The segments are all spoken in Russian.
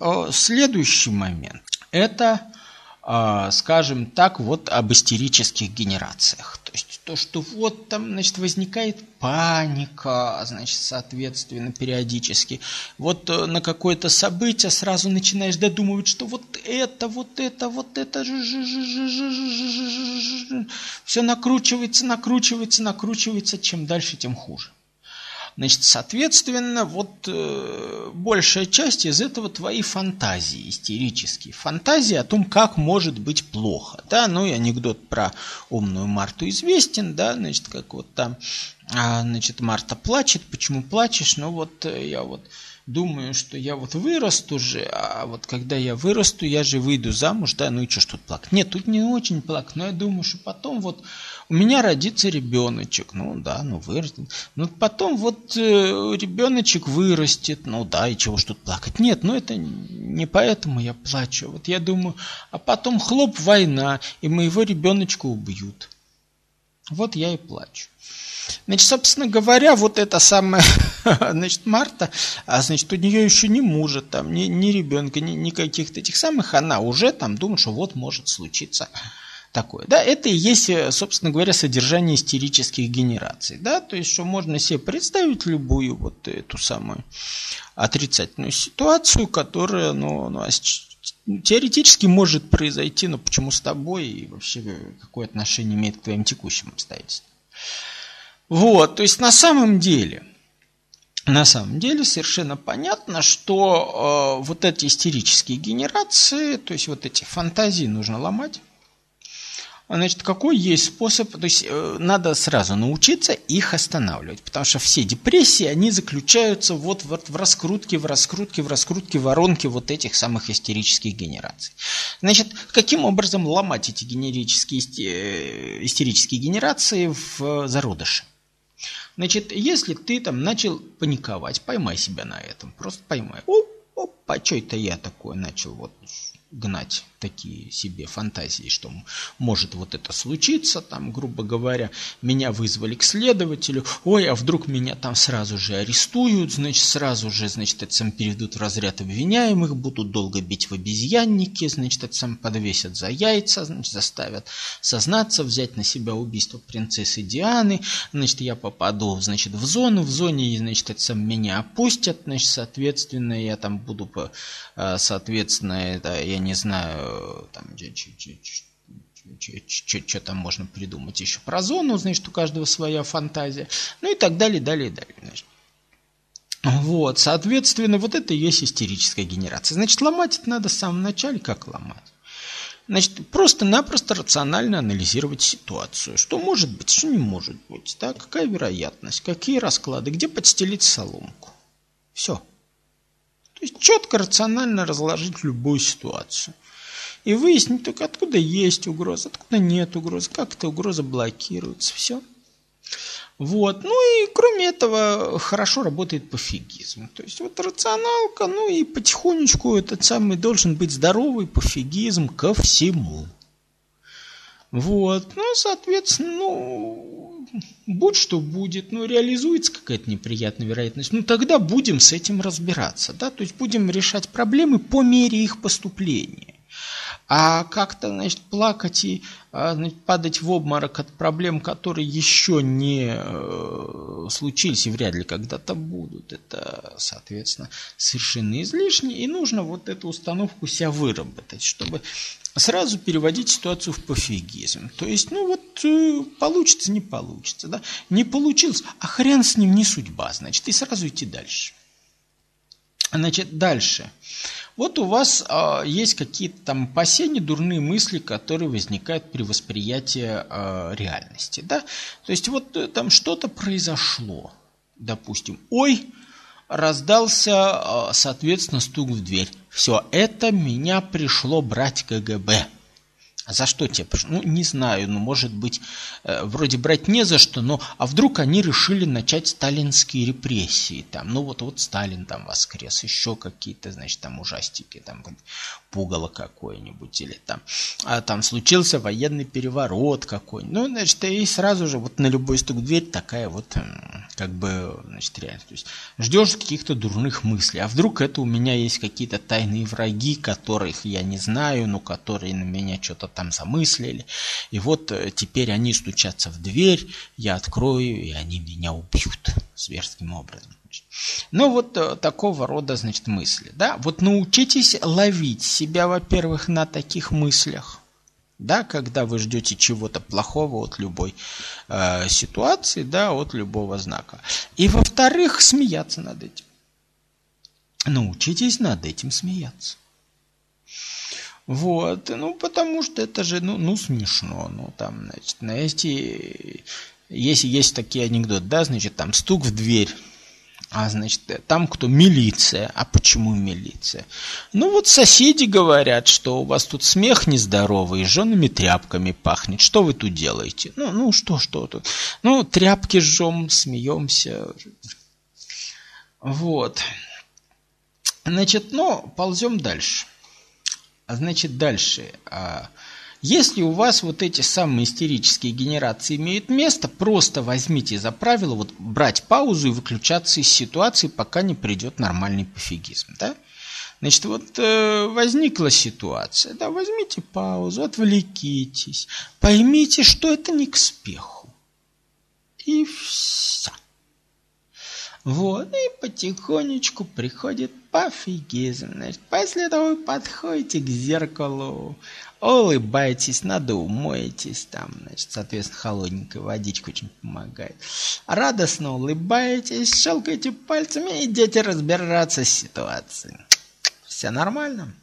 э, следующий момент. Это а, скажем так, вот об истерических генерациях. То есть то, что вот там, значит, возникает паника, значит, соответственно, периодически. Вот э, на какое-то событие сразу начинаешь додумывать, что вот это, вот это, вот это, все накручивается, накручивается, накручивается, чем дальше, тем хуже. Значит, соответственно, вот э, большая часть из этого твои фантазии истерические. Фантазии о том, как может быть плохо. Да, ну и анекдот про умную Марту известен, да, значит, как вот там, а, значит, Марта плачет. Почему плачешь? Ну вот э, я вот думаю, что я вот вырасту же, а вот когда я вырасту, я же выйду замуж, да, ну и что ж тут плакать? Нет, тут не очень плакать, но я думаю, что потом вот у меня родится ребеночек, ну да, ну вырастет. Ну потом вот э, ребеночек вырастет, ну да, и чего ж тут плакать? Нет, ну это не поэтому я плачу. Вот я думаю, а потом хлоп, война, и моего ребеночка убьют. Вот я и плачу. Значит, собственно говоря, вот эта самая, значит, Марта, а, значит, у нее еще ни мужа, там, ни, ни ребенка, ни, ни каких-то этих самых, она уже там думает, что вот может случиться такое. Да, это и есть, собственно говоря, содержание истерических генераций. Да, то есть, что можно себе представить любую вот эту самую отрицательную ситуацию, которая, ну, ну теоретически может произойти, но почему с тобой и вообще какое отношение имеет к твоим текущим обстоятельствам. Вот, то есть на самом деле, на самом деле совершенно понятно, что э, вот эти истерические генерации, то есть вот эти фантазии нужно ломать. Значит, какой есть способ, то есть э, надо сразу научиться их останавливать, потому что все депрессии, они заключаются вот, вот в раскрутке, в раскрутке, в раскрутке воронки вот этих самых истерических генераций. Значит, каким образом ломать эти генерические, э, истерические генерации в зародыше? Значит, если ты там начал паниковать, поймай себя на этом, просто поймай. Оп, опа, что это я такое начал вот гнать такие себе фантазии, что может вот это случиться, там, грубо говоря, меня вызвали к следователю, ой, а вдруг меня там сразу же арестуют, значит, сразу же, значит, это сам переведут в разряд обвиняемых, будут долго бить в обезьяннике, значит, это сам подвесят за яйца, значит, заставят сознаться, взять на себя убийство принцессы Дианы, значит, я попаду, значит, в зону, в зоне, значит, это сам меня опустят, значит, соответственно, я там буду, э, соответственно, это, я не знаю, там, что там можно придумать еще про зону, значит, у каждого своя фантазия, ну и так далее, далее, далее. Значит. Вот, соответственно, вот это и есть истерическая генерация. Значит, ломать это надо в самом начале, как ломать? Значит, просто-напросто рационально анализировать ситуацию. Что может быть, что не может быть, да? какая вероятность, какие расклады, где подстелить соломку. Все. То есть четко, рационально разложить любую ситуацию и выяснить только, откуда есть угроза, откуда нет угрозы, как эта угроза блокируется. Все. Вот. Ну и кроме этого хорошо работает пофигизм. То есть вот рационалка, ну и потихонечку этот самый должен быть здоровый пофигизм ко всему. Вот. Ну, соответственно, ну, будь что будет, ну, реализуется какая-то неприятная вероятность, ну, тогда будем с этим разбираться, да, то есть будем решать проблемы по мере их поступления. А как-то, значит, плакать и а, значит, падать в обморок от проблем, которые еще не э, случились и вряд ли когда-то будут, это, соответственно, совершенно излишне. И нужно вот эту установку себя выработать, чтобы сразу переводить ситуацию в пофигизм. То есть, ну вот, э, получится, не получится, да? Не получилось, а хрен с ним не судьба, значит, и сразу идти дальше. Значит, дальше. Вот у вас э, есть какие-то там опасения, дурные мысли, которые возникают при восприятии э, реальности. Да? То есть вот э, там что-то произошло, допустим. Ой, раздался, э, соответственно, стук в дверь. Все, это меня пришло брать КГБ. А за что тебе? Ну, не знаю, ну, может быть, э, вроде брать не за что, но а вдруг они решили начать сталинские репрессии там, ну вот, вот Сталин там воскрес, еще какие-то, значит, там ужастики, там пугало какое-нибудь, или там, а там случился военный переворот какой-нибудь, ну, значит, и сразу же вот на любой стук в дверь такая вот, как бы, значит, реальность, то есть ждешь каких-то дурных мыслей, а вдруг это у меня есть какие-то тайные враги, которых я не знаю, но которые на меня что-то там замыслили. И вот э, теперь они стучатся в дверь, я открою, и они меня убьют зверским образом. Ну вот э, такого рода, значит, мысли. Да? Вот научитесь ловить себя, во-первых, на таких мыслях. Да, когда вы ждете чего-то плохого от любой э, ситуации, да, от любого знака. И во-вторых, смеяться над этим. Научитесь над этим смеяться. Вот, ну, потому что это же, ну, ну смешно, ну, там, значит, знаете, если есть такие анекдоты, да, значит, там стук в дверь, а, значит, там кто? Милиция. А почему милиция? Ну, вот соседи говорят, что у вас тут смех нездоровый, жжеными тряпками пахнет. Что вы тут делаете? Ну, ну, что, что тут? Ну, тряпки жжем, смеемся. Вот. Значит, ну, ползем дальше. А значит, дальше. А, если у вас вот эти самые истерические генерации имеют место, просто возьмите за правило вот брать паузу и выключаться из ситуации, пока не придет нормальный пофигизм. Да? Значит, вот э, возникла ситуация, да, возьмите паузу, отвлекитесь, поймите, что это не к спеху. И все. Вот, и потихонечку приходит пофигизм. Значит, после этого вы подходите к зеркалу, улыбаетесь, надо умоетесь, там, значит, соответственно, холодненькая водичка очень помогает. Радостно улыбаетесь, щелкаете пальцами и идете разбираться с ситуацией. Все нормально?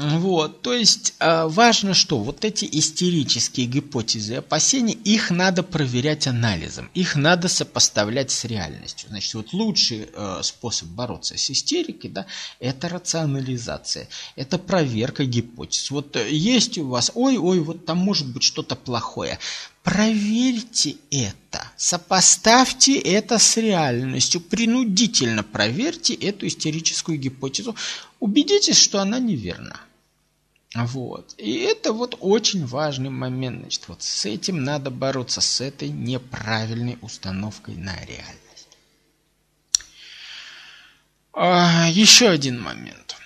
Вот, то есть э, важно что, вот эти истерические гипотезы и опасения, их надо проверять анализом, их надо сопоставлять с реальностью. Значит, вот лучший э, способ бороться с истерикой, да, это рационализация, это проверка гипотез. Вот э, есть у вас, ой-ой, вот там может быть что-то плохое, Проверьте это, сопоставьте это с реальностью, принудительно проверьте эту истерическую гипотезу, убедитесь, что она неверна. Вот. И это вот очень важный момент. Значит, вот с этим надо бороться, с этой неправильной установкой на реальность. А, еще один момент.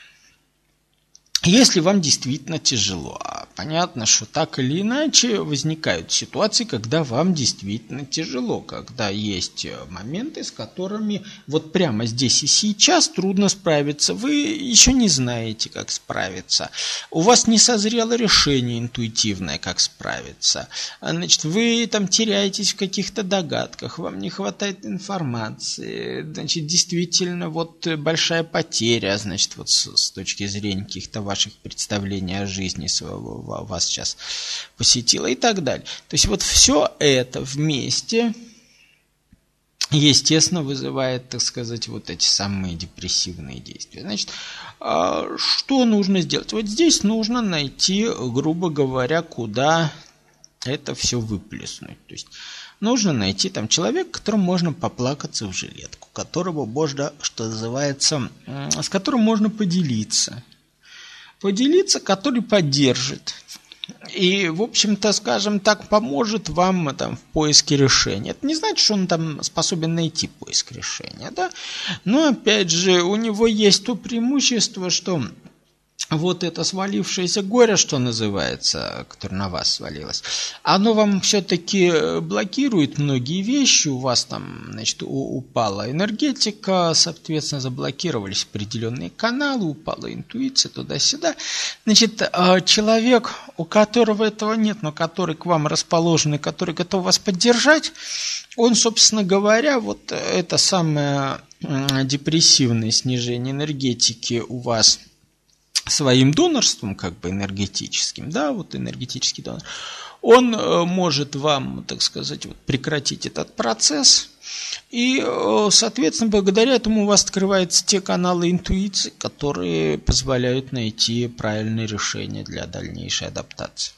Если вам действительно тяжело, а понятно, что так или иначе возникают ситуации, когда вам действительно тяжело, когда есть э, моменты, с которыми вот прямо здесь и сейчас трудно справиться, вы еще не знаете, как справиться, у вас не созрело решение интуитивное, как справиться, значит, вы там теряетесь в каких-то догадках, вам не хватает информации, значит, действительно вот большая потеря, значит, вот с, с точки зрения каких-то ваших представлений о жизни своего, вас сейчас посетило и так далее. То есть вот все это вместе, естественно, вызывает, так сказать, вот эти самые депрессивные действия. Значит, а, что нужно сделать? Вот здесь нужно найти, грубо говоря, куда это все выплеснуть. То есть нужно найти там человека, которому можно поплакаться в жилетку, которого можно, что называется, с которым можно поделиться поделиться, который поддержит. И, в общем-то, скажем так, поможет вам там, в поиске решения. Это не значит, что он там способен найти поиск решения, да? Но, опять же, у него есть то преимущество, что вот это свалившееся горе, что называется, которое на вас свалилось, оно вам все-таки э, блокирует многие вещи, у вас там, значит, упала энергетика, соответственно, заблокировались определенные каналы, упала интуиция туда-сюда. Значит, э, человек, у которого этого нет, но который к вам расположен и который готов вас поддержать, он, собственно говоря, вот это самое депрессивное снижение энергетики у вас – своим донорством, как бы энергетическим, да, вот энергетический донор, он э, может вам, так сказать, вот, прекратить этот процесс, И, э, соответственно, благодаря этому у вас открываются те каналы интуиции, которые позволяют найти правильное решение для дальнейшей адаптации.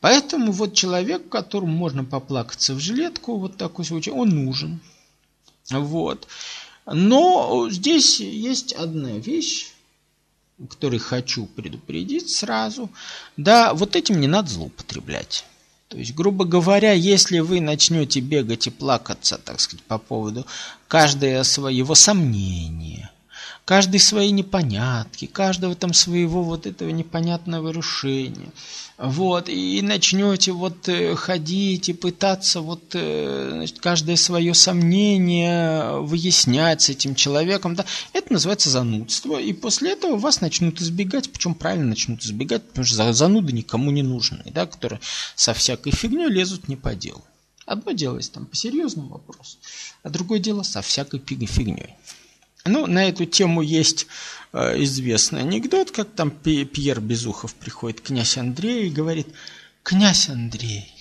Поэтому вот человек, которому можно поплакаться в жилетку, вот такой случай, он нужен. Вот. Но здесь есть одна вещь, который хочу предупредить сразу. Да, вот этим не надо злоупотреблять. То есть, грубо говоря, если вы начнете бегать и плакаться, так сказать, по поводу каждого своего сомнения, каждой своей непонятки, каждого там своего вот этого непонятного решения. Вот, и начнете вот э, ходить и пытаться вот э, значит, каждое свое сомнение выяснять с этим человеком, да, это называется занудство, и после этого вас начнут избегать, причем правильно начнут избегать, потому что зануды никому не нужны, да, которые со всякой фигней лезут не по делу. Одно дело, если там по серьезному вопросу, а другое дело со всякой фигней. Ну, на эту тему есть э, известный анекдот, как там Пьер Безухов приходит, князь Андрей, и говорит, «Князь Андрей,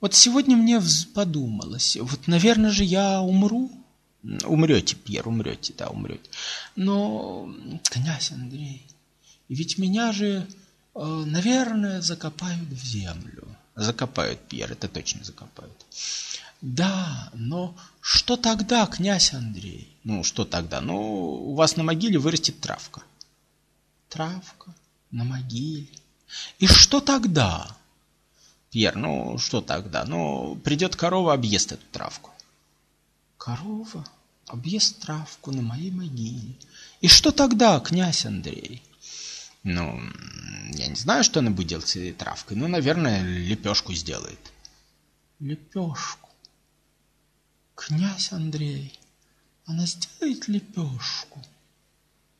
вот сегодня мне подумалось, вот, наверное же, я умру». Умрете, Пьер, умрете, да, умрете. Но, князь Андрей, ведь меня же, э, наверное, закопают в землю. Закопают, Пьер, это точно закопают. Да, но что тогда, князь Андрей? Ну, что тогда? Ну, у вас на могиле вырастет травка. Травка на могиле. И что тогда? Пьер, ну, что тогда? Ну, придет корова, объест эту травку. Корова объест травку на моей могиле. И что тогда, князь Андрей? Ну, я не знаю, что она будет делать с этой травкой. Ну, наверное, лепешку сделает. Лепешку. Князь Андрей, она сделает лепешку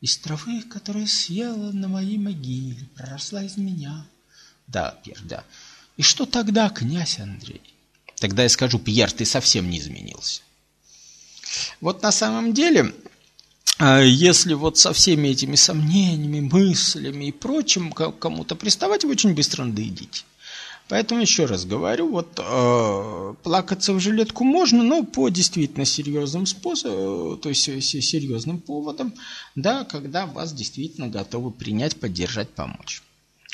из травы, которая съела на моей могиле, проросла из меня. Да, Пьер, да. И что тогда, князь Андрей? Тогда я скажу, Пьер, ты совсем не изменился. Вот на самом деле, а, если вот со всеми этими сомнениями, мыслями и прочим кому-то приставать, вы очень быстро надоедите. Поэтому еще раз говорю, вот э, плакаться в жилетку можно, но по действительно серьезным способам, то есть серьезным поводам, да, когда вас действительно готовы принять, поддержать, помочь.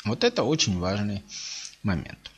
Вот это очень важный момент.